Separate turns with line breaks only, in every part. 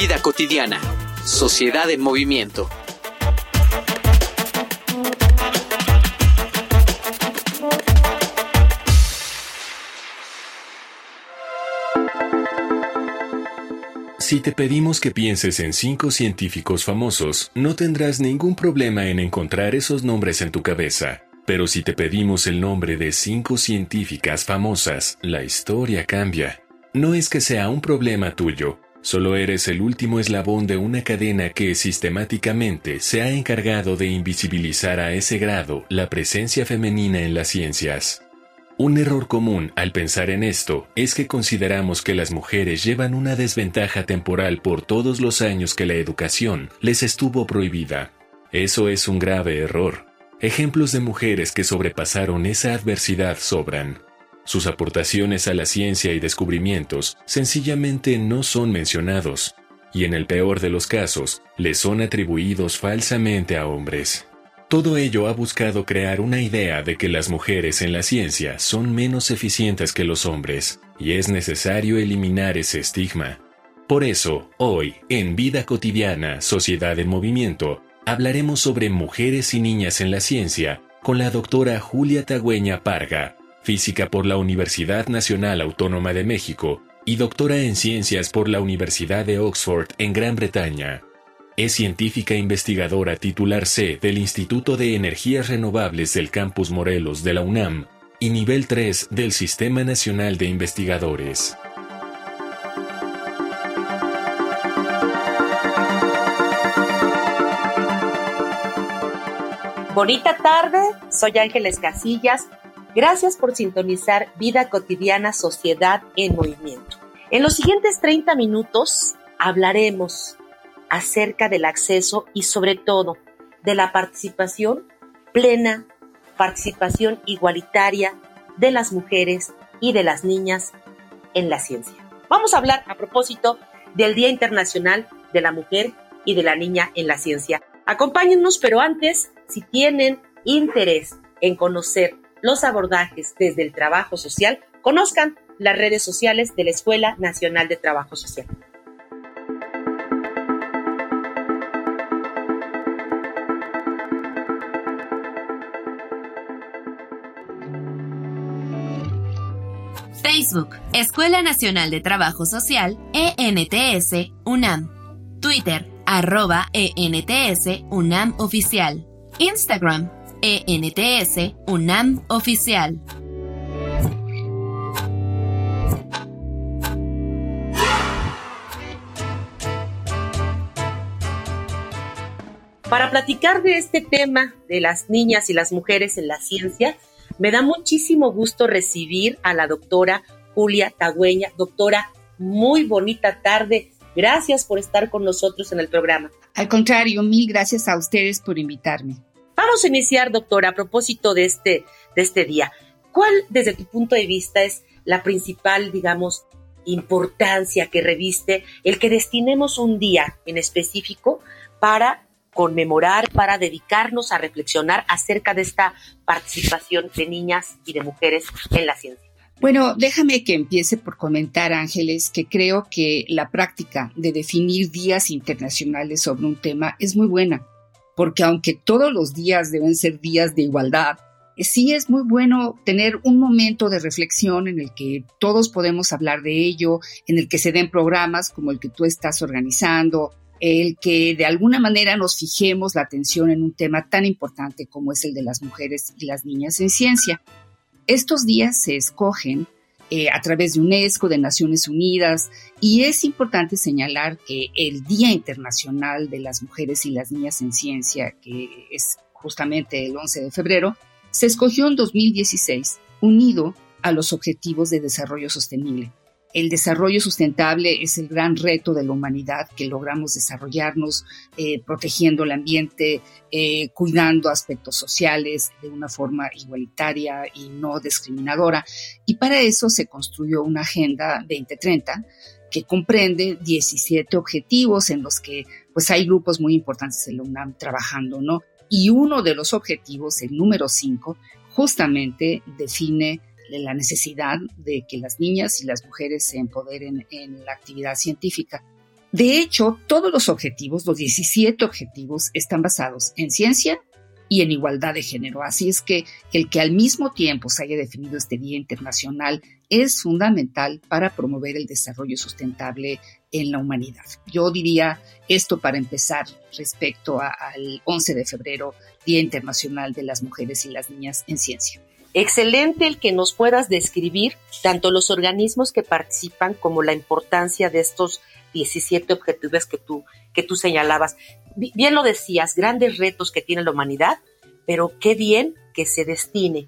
Vida cotidiana. Sociedad en movimiento.
Si te pedimos que pienses en cinco científicos famosos, no tendrás ningún problema en encontrar esos nombres en tu cabeza. Pero si te pedimos el nombre de cinco científicas famosas, la historia cambia. No es que sea un problema tuyo, Solo eres el último eslabón de una cadena que sistemáticamente se ha encargado de invisibilizar a ese grado la presencia femenina en las ciencias. Un error común al pensar en esto es que consideramos que las mujeres llevan una desventaja temporal por todos los años que la educación les estuvo prohibida. Eso es un grave error. Ejemplos de mujeres que sobrepasaron esa adversidad sobran. Sus aportaciones a la ciencia y descubrimientos sencillamente no son mencionados, y en el peor de los casos, les son atribuidos falsamente a hombres. Todo ello ha buscado crear una idea de que las mujeres en la ciencia son menos eficientes que los hombres, y es necesario eliminar ese estigma. Por eso, hoy, en Vida Cotidiana, Sociedad en Movimiento, hablaremos sobre mujeres y niñas en la ciencia con la doctora Julia Tagüeña Parga, física por la Universidad Nacional Autónoma de México y doctora en ciencias por la Universidad de Oxford en Gran Bretaña. Es científica investigadora titular C del Instituto de Energías Renovables del Campus Morelos de la UNAM y nivel 3 del Sistema Nacional de Investigadores.
Bonita tarde, soy Ángeles Casillas Gracias por sintonizar Vida Cotidiana Sociedad en Movimiento. En los siguientes 30 minutos hablaremos acerca del acceso y sobre todo de la participación plena, participación igualitaria de las mujeres y de las niñas en la ciencia. Vamos a hablar a propósito del Día Internacional de la Mujer y de la Niña en la Ciencia. Acompáñennos, pero antes, si tienen interés en conocer los abordajes desde el trabajo social, conozcan las redes sociales de la Escuela Nacional de Trabajo Social.
Facebook, Escuela Nacional de Trabajo Social, ENTS, UNAM. Twitter, arroba ENTS, UNAM Oficial. Instagram, ENTS UNAM Oficial.
Para platicar de este tema de las niñas y las mujeres en la ciencia, me da muchísimo gusto recibir a la doctora Julia Tagüeña. Doctora, muy bonita tarde. Gracias por estar con nosotros en el programa.
Al contrario, mil gracias a ustedes por invitarme.
Vamos a iniciar, doctora, a propósito de este, de este día. ¿Cuál, desde tu punto de vista, es la principal, digamos, importancia que reviste el que destinemos un día en específico para conmemorar, para dedicarnos a reflexionar acerca de esta participación de niñas y de mujeres en la ciencia?
Bueno, déjame que empiece por comentar, Ángeles, que creo que la práctica de definir días internacionales sobre un tema es muy buena porque aunque todos los días deben ser días de igualdad, eh, sí es muy bueno tener un momento de reflexión en el que todos podemos hablar de ello, en el que se den programas como el que tú estás organizando, el que de alguna manera nos fijemos la atención en un tema tan importante como es el de las mujeres y las niñas en ciencia. Estos días se escogen eh, a través de UNESCO, de Naciones Unidas, y es importante señalar que el Día Internacional de las Mujeres y las Niñas en Ciencia, que es justamente el 11 de febrero, se escogió en 2016, unido a los Objetivos de Desarrollo Sostenible. El desarrollo sustentable es el gran reto de la humanidad que logramos desarrollarnos eh, protegiendo el ambiente, eh, cuidando aspectos sociales de una forma igualitaria y no discriminadora. Y para eso se construyó una Agenda 2030 que comprende 17 objetivos en los que pues hay grupos muy importantes en la UNAM trabajando, ¿no? Y uno de los objetivos, el número 5, justamente define la necesidad de que las niñas y las mujeres se empoderen en la actividad científica. De hecho, todos los objetivos, los 17 objetivos, están basados en ciencia y en igualdad de género. Así es que el que al mismo tiempo se haya definido este Día Internacional es fundamental para promover el desarrollo sustentable en la humanidad. Yo diría esto para empezar respecto al 11 de febrero, Día Internacional de las Mujeres y las Niñas en Ciencia.
Excelente el que nos puedas describir tanto los organismos que participan como la importancia de estos 17 objetivos que tú, que tú señalabas. Bien lo decías, grandes retos que tiene la humanidad, pero qué bien que se destine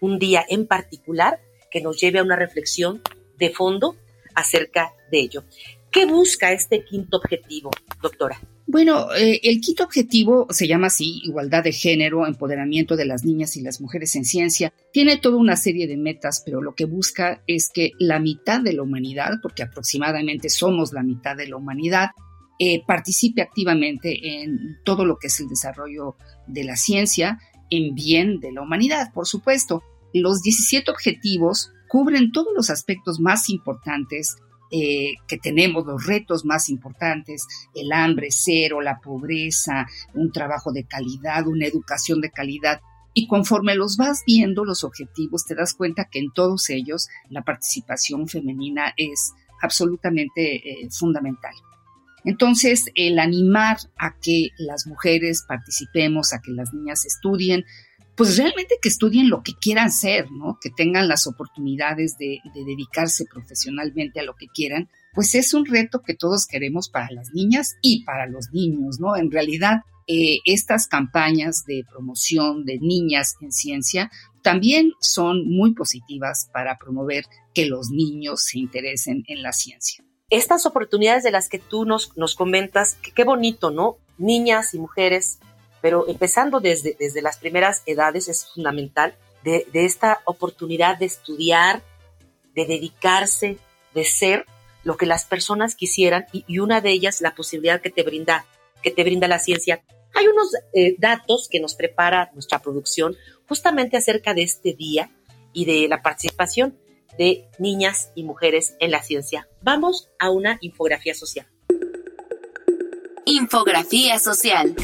un día en particular que nos lleve a una reflexión de fondo acerca de ello. ¿Qué busca este quinto objetivo, doctora?
Bueno, eh, el quinto objetivo se llama así, igualdad de género, empoderamiento de las niñas y las mujeres en ciencia. Tiene toda una serie de metas, pero lo que busca es que la mitad de la humanidad, porque aproximadamente somos la mitad de la humanidad, eh, participe activamente en todo lo que es el desarrollo de la ciencia en bien de la humanidad, por supuesto. Los 17 objetivos cubren todos los aspectos más importantes eh, que tenemos, los retos más importantes, el hambre cero, la pobreza, un trabajo de calidad, una educación de calidad. Y conforme los vas viendo, los objetivos, te das cuenta que en todos ellos la participación femenina es absolutamente eh, fundamental. Entonces, el animar a que las mujeres participemos, a que las niñas estudien, pues realmente que estudien lo que quieran ser, ¿no? Que tengan las oportunidades de, dedicarse profesionalmente a lo que quieran, pues es un reto que todos queremos para las niñas y para los niños, ¿no? En realidad, eh, estas campañas de promoción de niñas en ciencia también son muy positivas para promover que los niños se interesen en la ciencia.
Estas oportunidades de las que tú nos, nos comentas, qué bonito, ¿no? Niñas y mujeres pero empezando desde, desde las primeras edades es fundamental de, esta oportunidad de estudiar, de dedicarse, de ser lo que las personas quisieran y, una de ellas la posibilidad que te brinda, que te brinda la ciencia. Hay unos eh, datos que nos prepara nuestra producción justamente acerca de este día y de la participación de niñas y mujeres en la ciencia. Vamos a una infografía social.
Infografía social.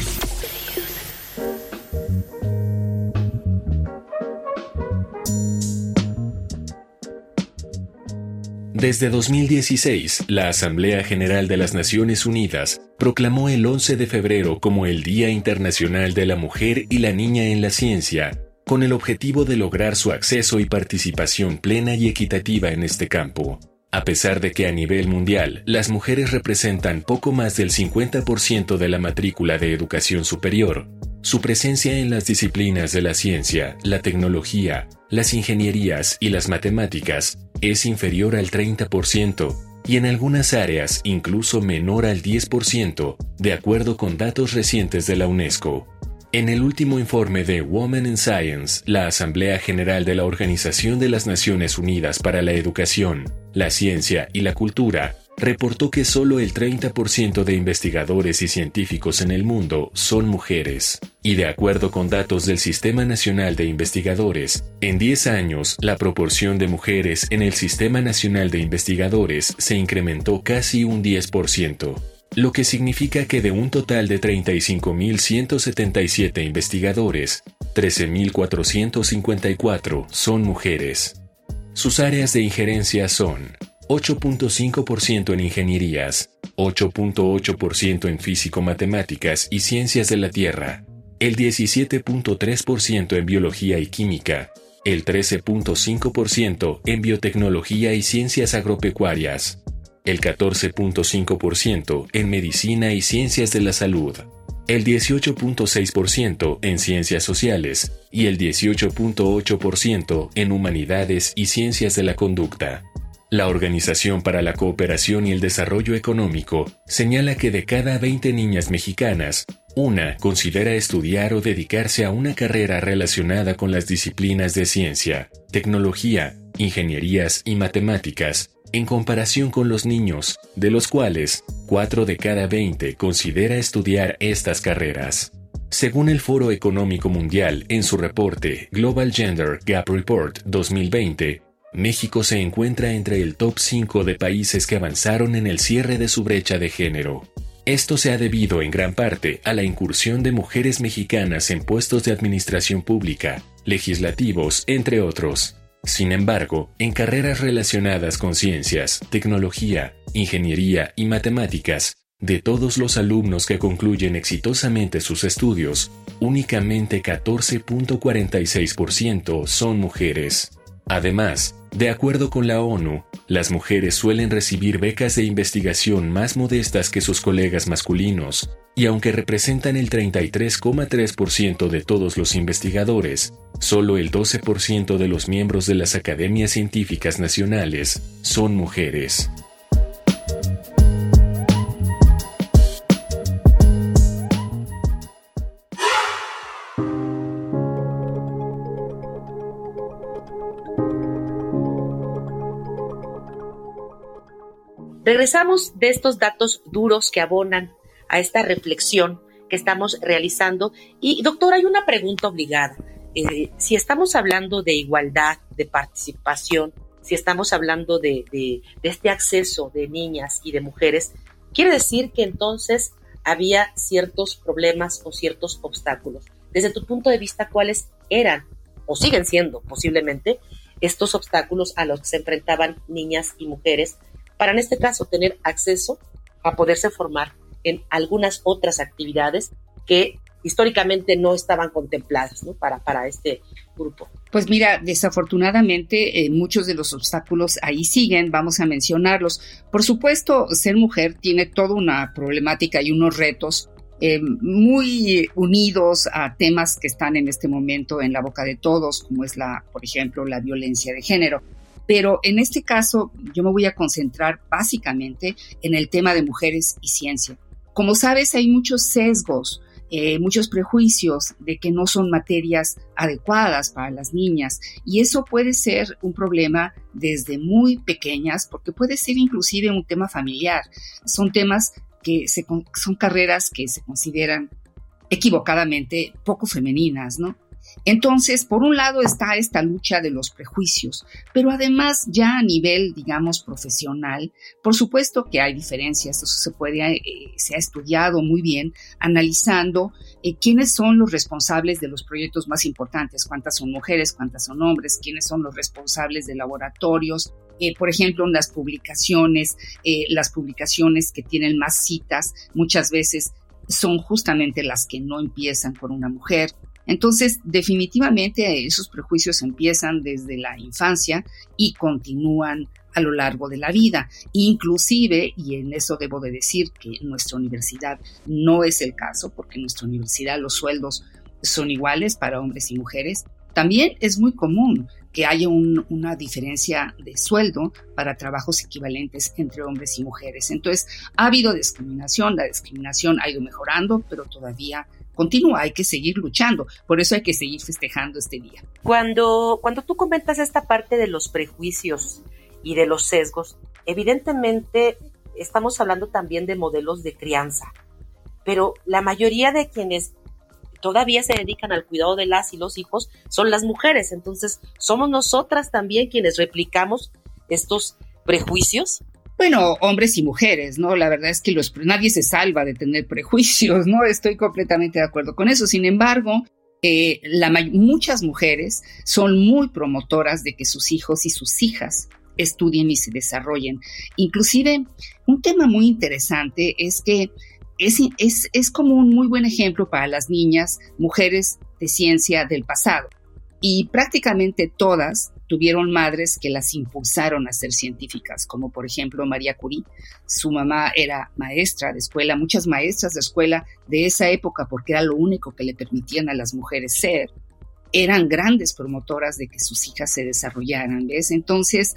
Desde 2016, la Asamblea General de las Naciones Unidas proclamó el 11 de febrero como el Día Internacional de la Mujer y la Niña en la Ciencia, con el objetivo de lograr su acceso y participación plena y equitativa en este campo. A pesar de que a nivel mundial las mujeres representan poco más del 50% de la matrícula de educación superior, su presencia en las disciplinas de la ciencia, la tecnología, las ingenierías y las matemáticas es inferior al 30% y en algunas áreas incluso menor al 10%, de acuerdo con datos recientes de la UNESCO. En el último informe de Women in Science, la Asamblea General de la Organización de las Naciones Unidas para la Educación, la Ciencia y la Cultura, reportó que solo el 30% de investigadores y científicos en el mundo son mujeres. Y de acuerdo con datos del Sistema Nacional de Investigadores, en 10 años la proporción de mujeres en el Sistema Nacional de Investigadores se incrementó casi un 10%, lo que significa que de un total de 35.177 investigadores, 13.454 son mujeres. Sus áreas de injerencia son 8.5% en ingenierías, 8.8% en físico-matemáticas y ciencias de la Tierra, el 17.3% en biología y química, el 13.5% en biotecnología y ciencias agropecuarias, el 14.5% en medicina y ciencias de la salud, el 18.6% en ciencias sociales y el 18.8% en humanidades y ciencias de la conducta. La Organización para la Cooperación y el Desarrollo Económico señala que de cada 20 niñas mexicanas, una considera estudiar o dedicarse a una carrera relacionada con las disciplinas de ciencia, tecnología, ingenierías y matemáticas, en comparación con los niños, de los cuales 4 de cada 20 considera estudiar estas carreras. Según el Foro Económico Mundial en su reporte Global Gender Gap Report 2020, México se encuentra entre el top 5 de países que avanzaron en el cierre de su brecha de género. Esto se ha debido en gran parte a la incursión de mujeres mexicanas en puestos de administración pública, legislativos, entre otros. Sin embargo, en carreras relacionadas con ciencias, tecnología, ingeniería y matemáticas, de todos los alumnos que concluyen exitosamente sus estudios, únicamente 14.46% son mujeres. Además, de acuerdo con la ONU, las mujeres suelen recibir becas de investigación más modestas que sus colegas masculinos, y aunque representan el 33,3% de todos los investigadores, solo el 12% de los miembros de las academias científicas nacionales son mujeres.
Regresamos de estos datos duros que abonan a esta reflexión que estamos realizando. Y doctor, hay una pregunta obligada. Eh, si estamos hablando de igualdad, de participación, si estamos hablando de, de, este acceso de niñas y de mujeres, quiere decir que entonces había ciertos problemas o ciertos obstáculos. Desde tu punto de vista, ¿cuáles eran o siguen siendo posiblemente estos obstáculos a los que se enfrentaban niñas y mujeres para en este caso tener acceso a poderse formar en algunas otras actividades que históricamente no estaban contempladas para, para este grupo.
Pues mira, desafortunadamente eh, muchos de los obstáculos ahí siguen, vamos a mencionarlos. Por supuesto, ser mujer tiene toda una problemática y unos retos eh, muy unidos a temas que están en este momento en la boca de todos, como es la, por ejemplo, la violencia de género. Pero en este caso yo me voy a concentrar básicamente en el tema de mujeres y ciencia. Como sabes, hay muchos sesgos, eh, muchos prejuicios de que no son materias adecuadas para las niñas y eso puede ser un problema desde muy pequeñas porque puede ser inclusive un tema familiar. Son temas que son carreras que se consideran equivocadamente poco femeninas, ¿no? Entonces, por un lado está esta lucha de los prejuicios, pero además ya a nivel, digamos, profesional, por supuesto que hay diferencias, eso se puede, eh, se ha estudiado muy bien, analizando eh, quiénes son los responsables de los proyectos más importantes, cuántas son mujeres, cuántas son hombres, quiénes son los responsables de laboratorios, eh, por ejemplo, en las publicaciones, las publicaciones que tienen más citas, muchas veces son justamente las que no empiezan con una mujer. Entonces, definitivamente esos prejuicios empiezan desde la infancia y continúan a lo largo de la vida. Inclusive, y en eso debo de decir que nuestra universidad no es el caso, porque en nuestra universidad los sueldos son iguales para hombres y mujeres, también es muy común que haya una diferencia de sueldo para trabajos equivalentes entre hombres y mujeres. Entonces, ha habido discriminación, la discriminación ha ido mejorando, pero todavía continúa, hay que seguir luchando, por eso hay que seguir festejando este día.
Cuando, cuando tú comentas esta parte de los prejuicios y de los sesgos, evidentemente estamos hablando también de modelos de crianza, pero la mayoría de quienes todavía se dedican al cuidado de las y los hijos son las mujeres, entonces somos nosotras también quienes replicamos estos prejuicios
bueno, hombres y mujeres, ¿no? La verdad es que los, nadie se salva de tener prejuicios, ¿no? Estoy completamente de acuerdo con eso. Sin embargo, eh, la, muchas mujeres son muy promotoras de que sus hijos y sus hijas estudien y se desarrollen. Inclusive, un tema muy interesante es que es, es, es como un muy buen ejemplo para las niñas, mujeres de ciencia del pasado. Y prácticamente todas tuvieron madres que las impulsaron a ser científicas, como por ejemplo María Curie. Su mamá era maestra de escuela, muchas maestras de escuela de esa época, porque era lo único que le permitían a las mujeres ser, eran grandes promotoras de que sus hijas se desarrollaran, ¿ves? Entonces,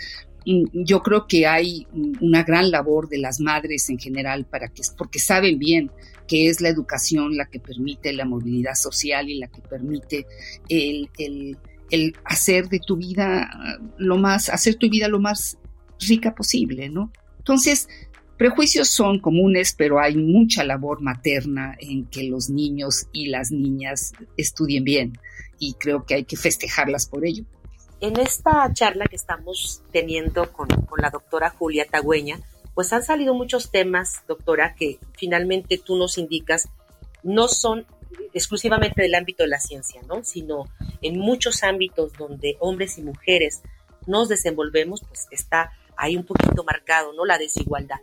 yo creo que hay una gran labor de las madres en general para que, porque saben bien que es la educación la que permite la movilidad social y la que permite el, el hacer de tu vida lo más, hacer tu vida lo más rica posible, ¿no? Entonces, prejuicios son comunes, pero hay mucha labor materna en que los niños y las niñas estudien bien y creo que hay que festejarlas por ello.
En esta charla que estamos teniendo con, con la doctora Julia Tagüeña, pues han salido muchos temas, doctora, que finalmente tú nos indicas no son exclusivamente del ámbito de la ciencia, ¿no? Sino en muchos ámbitos donde hombres y mujeres nos desenvolvemos, pues está ahí un poquito marcado, ¿no? La desigualdad,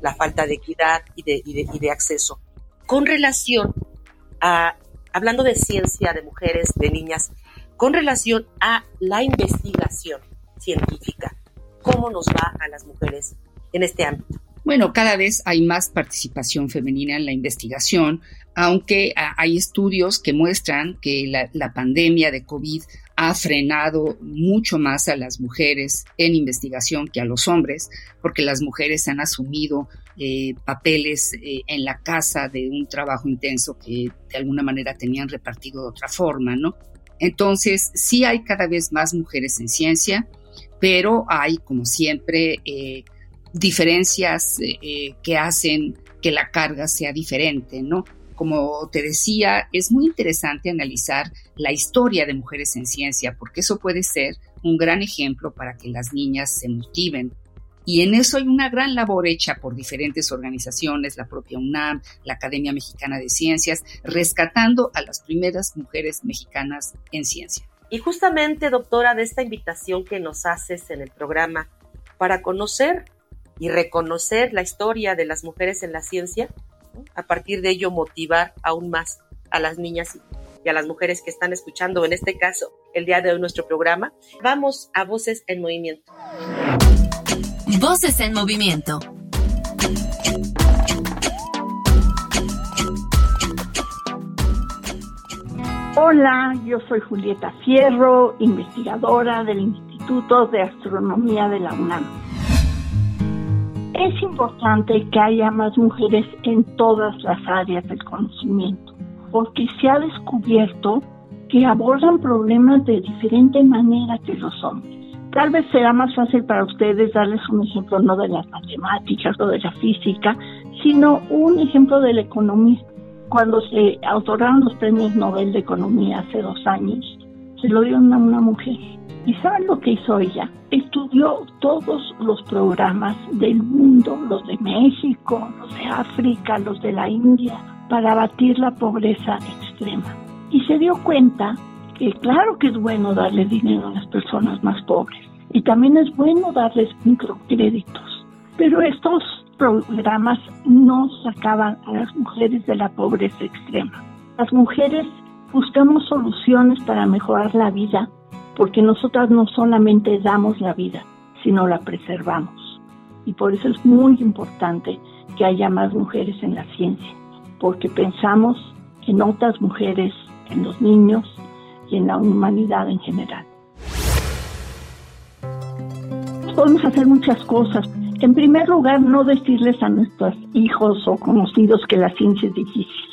la falta de equidad y de, y de, acceso. Con relación a, hablando de ciencia, de mujeres, de niñas, con relación a la investigación científica, ¿cómo nos va a las mujeres en este ámbito?
Bueno, cada vez hay más participación femenina en la investigación, aunque ah, hay estudios que muestran que la, pandemia de COVID ha frenado mucho más a las mujeres en investigación que a los hombres, porque las mujeres han asumido eh, papeles eh, en la casa de un trabajo intenso que de alguna manera tenían repartido de otra forma, ¿no? Entonces, sí hay cada vez más mujeres en ciencia, pero hay, como siempre, eh, diferencias eh, que hacen que la carga sea diferente, ¿no? Como te decía, es muy interesante analizar la historia de mujeres en ciencia, porque eso puede ser un gran ejemplo para que las niñas se motiven. Y en eso hay una gran labor hecha por diferentes organizaciones, la propia UNAM, la Academia Mexicana de Ciencias, rescatando a las primeras mujeres mexicanas en ciencia.
Y justamente, doctora, de esta invitación que nos haces en el programa para conocer y reconocer la historia de las mujeres en la ciencia, a partir de ello motivar aún más a las niñas y a las mujeres que están escuchando, en este caso, el día de hoy nuestro programa. Vamos a Voces en Movimiento.
Voces en Movimiento.
Hola, yo soy Julieta Fierro, investigadora del Instituto de Astronomía de la UNAM. Es importante que haya más mujeres en todas las áreas del conocimiento, porque se ha descubierto que abordan problemas de diferente manera que los hombres. Tal vez será más fácil para ustedes darles un ejemplo no de las matemáticas o de la física, sino un ejemplo de la economía. Cuando se otorgaron los premios Nobel de Economía hace dos años, se lo dieron a una mujer ¿Y saben lo que hizo ella? Estudió todos los programas del mundo, los de México, los de África, los de la India, para abatir la pobreza extrema. Y se dio cuenta que claro que es bueno darle dinero a las personas más pobres y también es bueno darles microcréditos. Pero estos programas no sacaban a las mujeres de la pobreza extrema. Las mujeres buscamos soluciones para mejorar la vida porque nosotras no solamente damos la vida, sino la preservamos. Y por eso es muy importante que haya más mujeres en la ciencia, porque pensamos en otras mujeres, en los niños y en la humanidad en general. Podemos hacer muchas cosas. En primer lugar, no decirles a nuestros hijos o conocidos que la ciencia es difícil.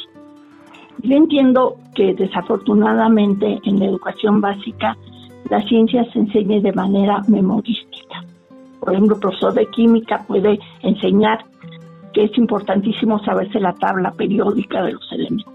Yo entiendo que desafortunadamente en la educación básica la ciencia se enseñe de manera memorística. Por ejemplo, el profesor de química puede enseñar que es importantísimo saberse la tabla periódica de los elementos.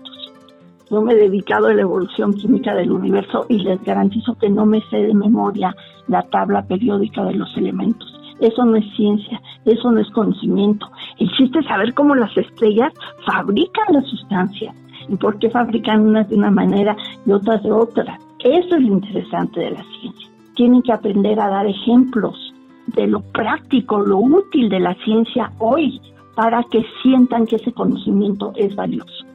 Yo me he dedicado a la evolución química del universo y les garantizo que no me sé de memoria la tabla periódica de los elementos. Eso no es ciencia, eso no es conocimiento. El chiste es saber cómo las estrellas fabrican las sustancias y por qué fabrican unas de una manera y otras de otra. Eso es lo interesante de la ciencia. Tienen que aprender a dar ejemplos de lo práctico, lo útil de la ciencia hoy, para que sientan que ese conocimiento es valioso.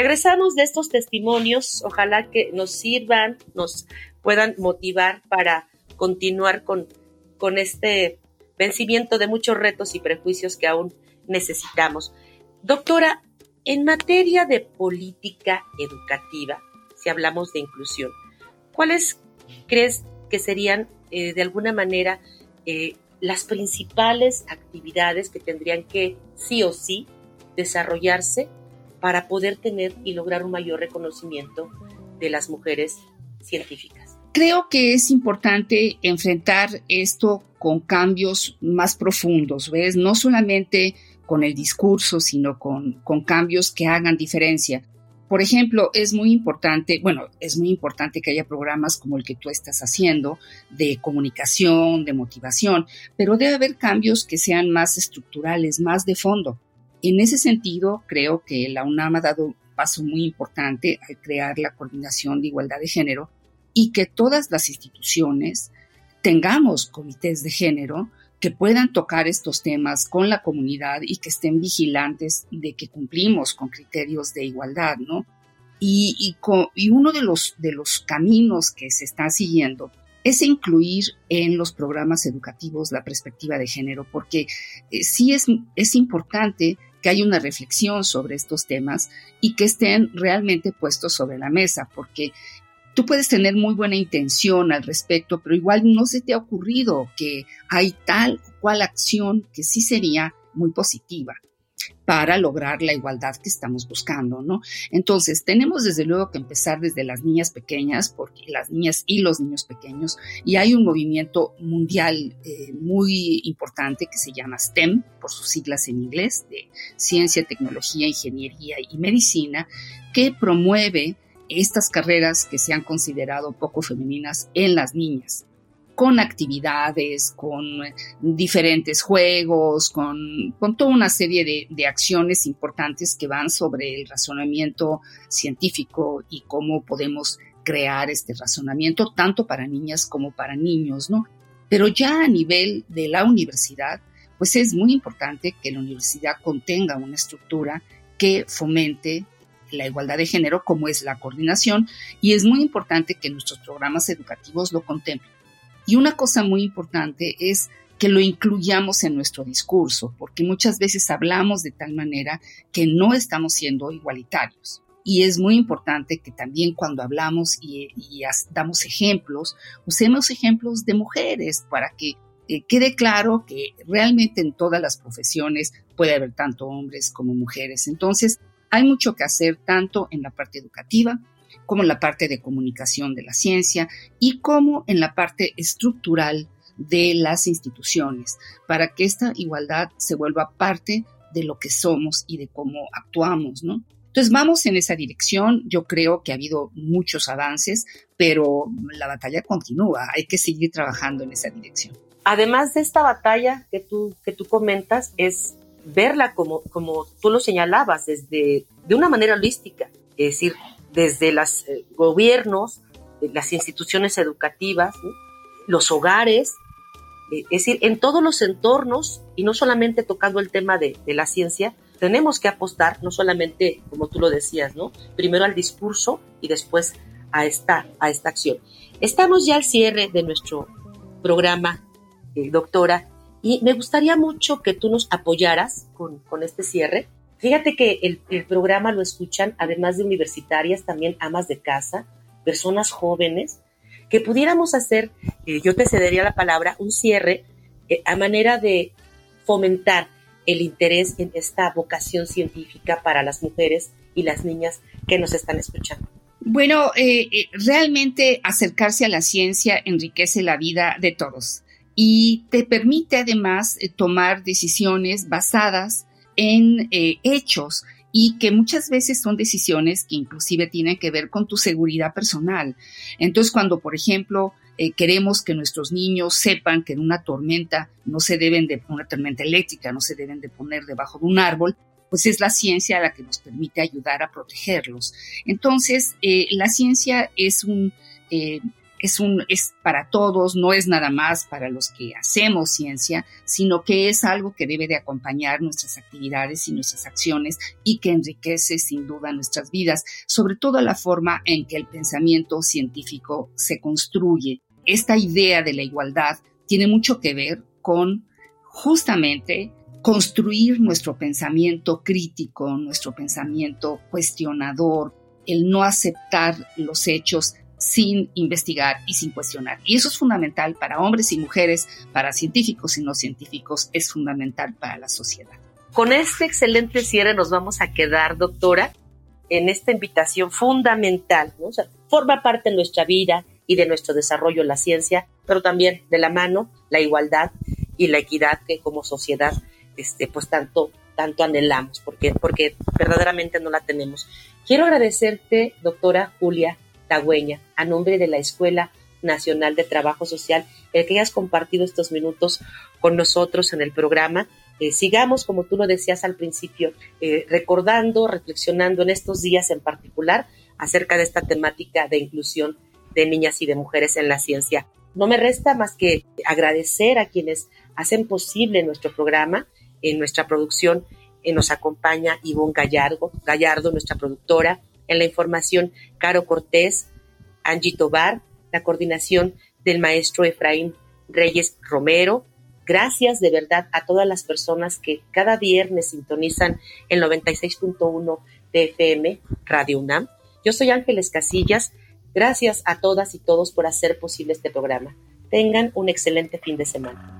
Regresamos de estos testimonios, ojalá que nos sirvan, nos puedan motivar para continuar con, con este vencimiento de muchos retos y prejuicios que aún necesitamos. Doctora, En materia de política educativa, si hablamos de inclusión, ¿cuáles crees que serían eh, de alguna manera eh, las principales actividades que tendrían que sí o sí desarrollarse para poder tener y lograr un mayor reconocimiento de las mujeres científicas.
Creo que es importante enfrentar esto con cambios más profundos, ¿ves? No solamente con el discurso, sino con, con cambios que hagan diferencia. Por ejemplo, es muy importante, bueno, es muy importante que haya programas como el que tú estás haciendo de comunicación, de motivación, pero debe haber cambios que sean más estructurales, más de fondo. En ese sentido, creo que la UNAM ha dado un paso muy importante al crear la coordinación de igualdad de género y que todas las instituciones tengamos comités de género que puedan tocar estos temas con la comunidad y que estén vigilantes de que cumplimos con criterios de igualdad, ¿no? Y, y, uno de los, de los caminos que se está siguiendo es incluir en los programas educativos la perspectiva de género, porque eh, sí es, es importante que haya una reflexión sobre estos temas y que estén realmente puestos sobre la mesa, porque Tú puedes tener muy buena intención al respecto, pero igual no se te ha ocurrido que hay tal o cual acción que sí sería muy positiva para lograr la igualdad que estamos buscando, ¿no? Entonces, tenemos desde luego que empezar desde las niñas pequeñas, porque las niñas y los niños pequeños, y hay un movimiento mundial eh, muy importante que se llama STEM, por sus siglas en inglés, de ciencia, tecnología, ingeniería y medicina, que promueve estas carreras que se han considerado poco femeninas en las niñas, con actividades, con diferentes juegos, con, con toda una serie de, de, acciones importantes que van sobre el razonamiento científico y cómo podemos crear este razonamiento tanto para niñas como para niños, ¿no? Pero ya a nivel de la universidad, pues es muy importante que la universidad contenga una estructura que fomente la igualdad de género como es la coordinación y es muy importante que nuestros programas educativos lo contemplen. Y una cosa muy importante es que lo incluyamos en nuestro discurso, porque muchas veces hablamos de tal manera que no estamos siendo igualitarios. Y es muy importante que también cuando hablamos y, damos ejemplos, usemos ejemplos de mujeres para que eh, quede claro que realmente en todas las profesiones puede haber tanto hombres como mujeres. Entonces, hay mucho que hacer tanto en la parte educativa como en la parte de comunicación de la ciencia y como en la parte estructural de las instituciones para que esta igualdad se vuelva parte de lo que somos y de cómo actuamos, ¿no? Entonces vamos en esa dirección. Yo creo que ha habido muchos avances, pero la batalla continúa. Hay que seguir trabajando en esa dirección.
Además de esta batalla que tú, que tú comentas, es verla como, como tú lo señalabas, desde, de una manera holística, es decir, desde los eh, gobiernos, las instituciones educativas, los hogares, eh, es decir, en todos los entornos, y no solamente tocando el tema de, la ciencia, tenemos que apostar, no solamente, como tú lo decías, ¿no? Primero al discurso y después a esta, a esta acción. Estamos ya al cierre de nuestro programa, eh, doctora, y me gustaría mucho que tú nos apoyaras con, este cierre. Fíjate que el, programa lo escuchan, además de universitarias, también amas de casa, personas jóvenes, que pudiéramos hacer, eh, yo te cedería la palabra, un cierre eh, a manera de fomentar el interés en esta vocación científica para las mujeres y las niñas que nos están escuchando.
Bueno, eh, realmente acercarse a la ciencia enriquece la vida de todos y te permite además tomar decisiones basadas en eh, hechos y que muchas veces son decisiones que inclusive tienen que ver con tu seguridad personal. Entonces, cuando, por ejemplo, eh, queremos que nuestros niños sepan que en una tormenta no se deben de, una tormenta eléctrica, no se deben de poner debajo de un árbol, pues es la ciencia la que nos permite ayudar a protegerlos. Entonces, la ciencia es un, es, un, es para todos, no es nada más para los que hacemos ciencia, sino que es algo que debe de acompañar nuestras actividades y nuestras acciones y que enriquece sin duda nuestras vidas, sobre todo la forma en que el pensamiento científico se construye. Esta idea de la igualdad tiene mucho que ver con justamente construir nuestro pensamiento crítico, nuestro pensamiento cuestionador, el no aceptar los hechos sin investigar y sin cuestionar. Y eso es fundamental para hombres y mujeres, para científicos y no científicos, es fundamental para la sociedad.
Con este excelente cierre nos vamos a quedar, doctora, en esta invitación fundamental, ¿no? forma parte de nuestra vida y de nuestro desarrollo la ciencia, pero también de la mano la igualdad y la equidad que como sociedad este, pues tanto, tanto anhelamos, porque, porque verdaderamente no la tenemos. Quiero agradecerte, doctora Julia Tagüeña, a nombre de la Escuela Nacional de Trabajo Social, el que hayas compartido estos minutos con nosotros en el programa. Eh, sigamos, como tú lo decías al principio, eh, recordando, reflexionando en estos días en particular acerca de esta temática de inclusión de niñas y de mujeres en la ciencia. No me resta más que agradecer a quienes hacen posible nuestro programa en nuestra producción eh, nos acompaña Ivonne Gallardo, Gallardo, nuestra productora. En la información, Caro Cortés, Angie Tobar, la coordinación del maestro Efraín Reyes Romero. Gracias de verdad a todas las personas que cada viernes sintonizan el 96.1 de FM Radio UNAM. Yo soy Ángeles Casillas. Gracias a todas y todos por hacer posible este programa. Tengan un excelente fin de semana.